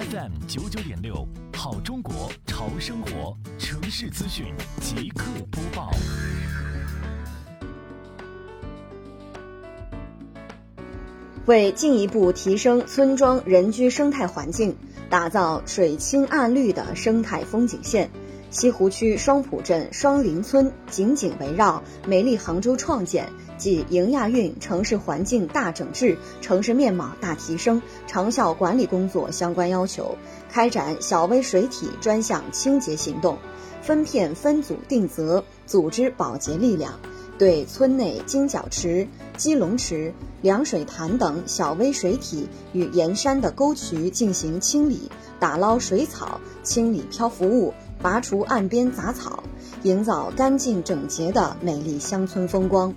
FM 九九点六，好中国潮生活城市资讯即刻播报。为进一步提升村庄人居生态环境，打造水清岸绿的生态风景线，西湖区双浦镇双林村紧紧围绕“美丽杭州创建暨迎亚运城市环境大整治、城市面貌大提升”长效管理工作相关要求，开展小微水体专项清洁行动，分片分组定责，组织保洁力量。对村内金角池、鸡笼池、凉水潭等小微水体与沿山的沟渠进行清理，打捞水草，清理漂浮物，拔除岸边杂草，营造干净整洁的美丽乡村风光。